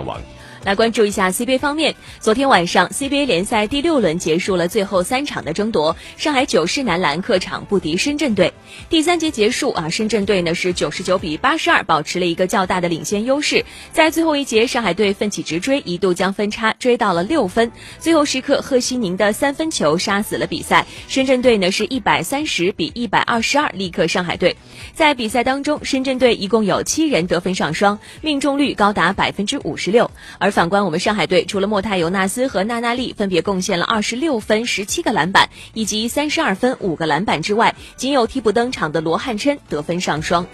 王。来关注一下 CBA 方面，昨天晚上 CBA 联赛第六轮结束了最后三场的争夺，上海九世男篮客场不敌深圳队。第三节结束啊，深圳队呢是九十九比八十二保持了一个较大的领先优势。在最后一节，上海队奋起直追，一度将分差追到了六分。最后时刻，贺西宁的三分球杀死了比赛。深圳队呢是一百三十比一百二十二力克上海队。在比赛当中，深圳队一共有七人得分上双，命中率高达百分之五十六，而反观我们上海队，除了莫泰尤纳斯和娜娜丽分别贡献了二十六分、十七个篮板以及三十二分、五个篮板之外，仅有替补登场的罗汉琛得分上双。